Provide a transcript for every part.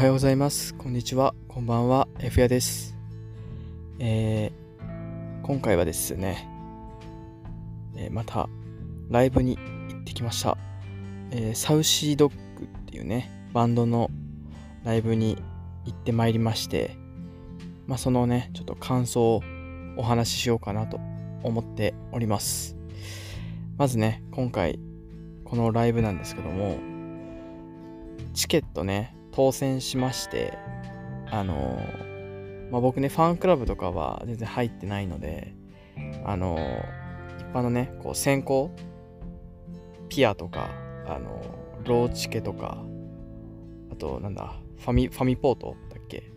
はようございます。こんにちは。こんばんは。F やです。えー、今回はですね、えー、またライブに行ってきました。えー、サウシードッグっていうね、バンドのライブに行ってまいりまして、まあ、そのね、ちょっと感想をお話ししようかなと思っております。まずね、今回、このライブなんですけども、チケットね、当選しまして、あの、まあ、僕ね、ファンクラブとかは全然入ってないので、あの、一般のね、こう先行、ピアとか、あの、ローチケとか、あと、なんだ、ファミ、ファミポートだっけ？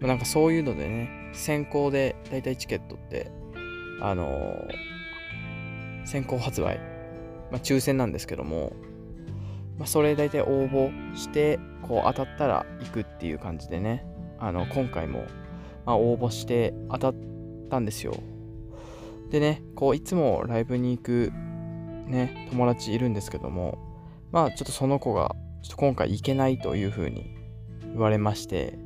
まなんかそういうのでね、先行でだいたいチケットって、あの先行発売、まあ、抽選なんですけども、まあ、それ大体応募して、こう当たったら行くっていう感じでね、あの、今回も、まあ、応募して当たったんですよ。でね、こういつもライブに行くね、友達いるんですけども、まあちょっとその子が、ちょっと今回行けないというふうに言われまして、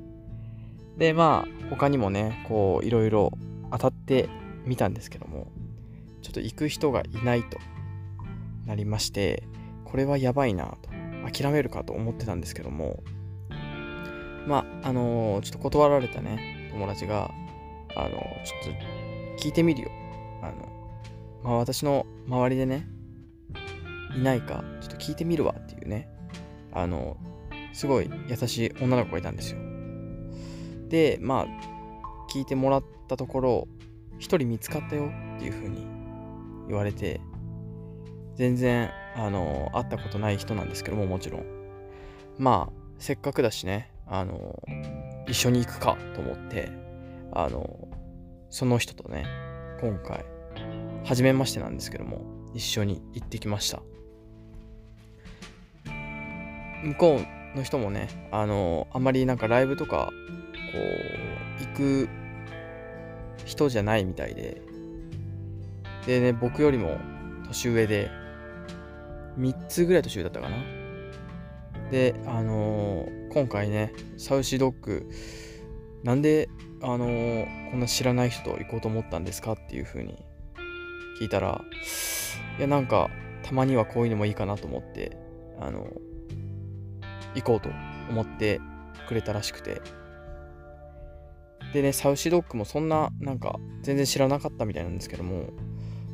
で、まあ他にもね、こういろいろ当たってみたんですけども、ちょっと行く人がいないとなりまして、これはやばいなと、諦めるかと思ってたんですけども、まあ、あのー、ちょっと断られたね、友達が、あのー、ちょっと聞いてみるよ。あの、まあ私の周りでね、いないか、ちょっと聞いてみるわっていうね、あの、すごい優しい女の子がいたんですよ。で、まあ、聞いてもらったところ、一人見つかったよっていう風に言われて、全然、あの、会ったことない人なんですけども、もちろん。まあ、せっかくだしね、あの、一緒に行くかと思って、あの、その人とね、今回、初めましてなんですけども、一緒に行ってきました。向こうの人もね、あの、あんまりなんかライブとか、こう、行く人じゃないみたいで、でね、僕よりも年上で、3つぐらい年上だったかな。で、あのー、今回ね、サウシドッグ、なんで、あのー、こんな知らない人と行こうと思ったんですかっていう風に聞いたら、いや、なんか、たまにはこういうのもいいかなと思って、あのー、行こうと思ってくれたらしくて。でね、サウシドッグもそんな、なんか、全然知らなかったみたいなんですけども、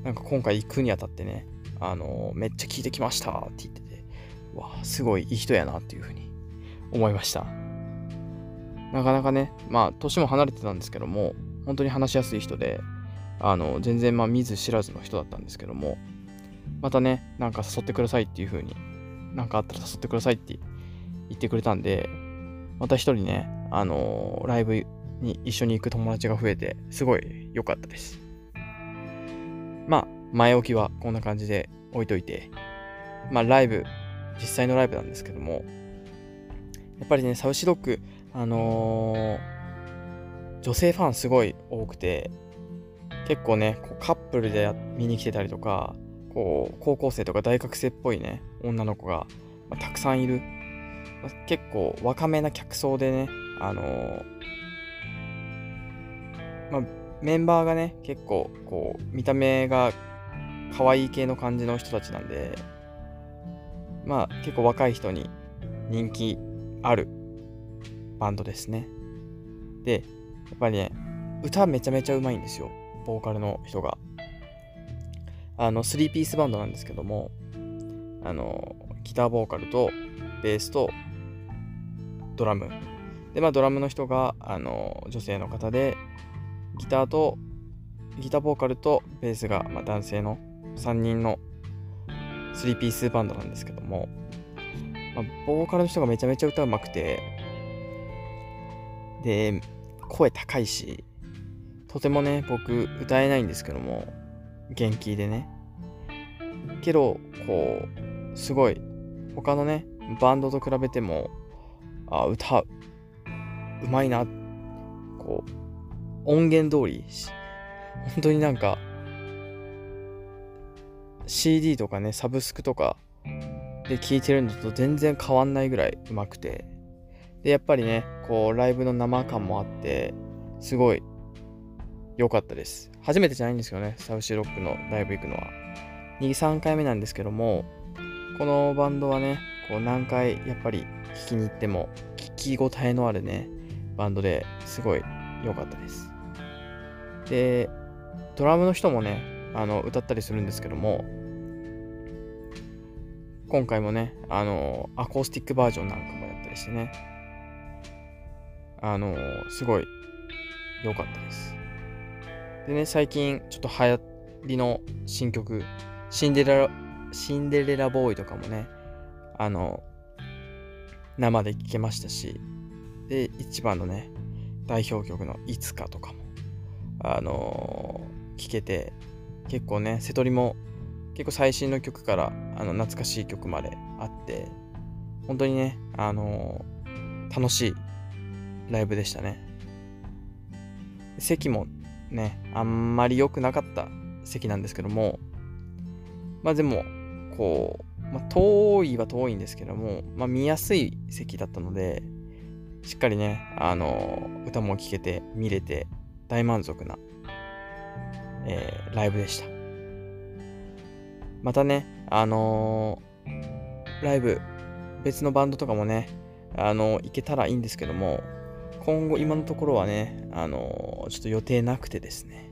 なんか今回行くにあたってね、あのめっちゃ聞いてきましたって言ってて、わあ、すごいいい人やなっていうふうに思いました。なかなかね、まあ、年も離れてたんですけども、本当に話しやすい人で、あの、全然まあ見ず知らずの人だったんですけども、またね、なんか誘ってくださいっていう風に、なんかあったら誘ってくださいって言ってくれたんで、また一人ね、あのー、ライブに一緒に行く友達が増えて、すごい良かったです。まあ、前置きはこんな感じで置いといて、まあ、ライブ、実際のライブなんですけども、やっぱりね、サウシドッグ、あのー、女性ファンすごい多くて、結構ね、こうカップルで見に来てたりとか、こう、高校生とか大学生っぽいね、女の子が、まあ、たくさんいる。まあ、結構若めな客層でね、あのー、まあ、メンバーがね、結構、こう、見た目が可愛い系の感じの人たちなんで、まあ、結構若い人に人気あるバンドですね。で、やっぱりね、歌めちゃめちゃうまいんですよ。ボーカルの人が。あの、3ピースバンドなんですけども、あの、ギターボーカルとベースとドラム。で、まあドラムの人が、あの、女性の方で、ギターと、ギターボーカルとベースが、まあ、男性の3人の3ピースバンドなんですけども、まあ、ボーカルの人がめちゃめちゃ歌うまくて、で、声高いし、とてもね、僕歌えないんですけども、元気でね。けど、こう、すごい、他のね、バンドと比べても、あ、歌う、うまいな、こう、音源通り、本当になんか、CD とかね、サブスクとかで聴いてるのと全然変わんないぐらい上手くて、で、やっぱりね、こう、ライブの生感もあって、すごい良かったです。初めてじゃないんですよね、サウシーロックのライブ行くのは。2、3回目なんですけども、このバンドはね、こう何回やっぱり聴きに行っても、聞き応えのあるね、バンドですごい良かったです。で、ドラムの人もね、あの歌ったりするんですけども、今回もね、あの、アコースティックバージョンなんかもやったりしてね、あの、すごい良かったです。でね、最近ちょっと流行りの新曲、シンデレラ、シンデレラボーイとかもね、あの、生で聴けましたし、で、一番のね、代表曲のいつかとかも、あの、聴けて、結構ね、瀬戸りも結構最新の曲からあの懐かしい曲まであって、本当にね、あのー、楽しいライブでしたね。席もね、あんまり良くなかった席なんですけども、まあでも、こう、まあ、遠いは遠いんですけども、まあ、見やすい席だったので、しっかりね、あのー、歌も聴けて、見れて、大満足な、えー、ライブでした。またね、あのー、ライブ、別のバンドとかもね、あの行けたらいいんですけども、今後、今のところはね、あのちょっと予定なくてですね、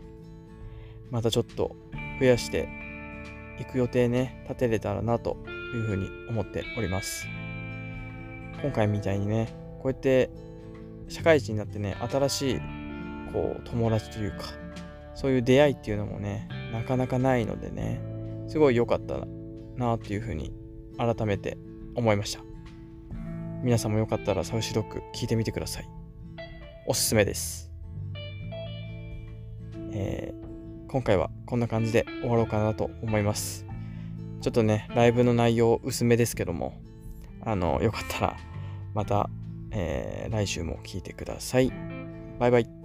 またちょっと増やして行く予定ね、立てれたらなというふうに思っております。今回みたいにね、こうやって社会人になってね、新しいこう友達というか、そういう出会いっていうのもね、なかなかないのでね、すごい良かったなっていうふうに改めて思いました。皆さんもよかったらサウシドッグ聞いてみてください。おすすめです。えー今回はこんな感じで終わろうかなと思います。ちょっとね、ライブの内容薄めですけども、あの、よかったらまた、えー、来週も聞いてください。バイバイ。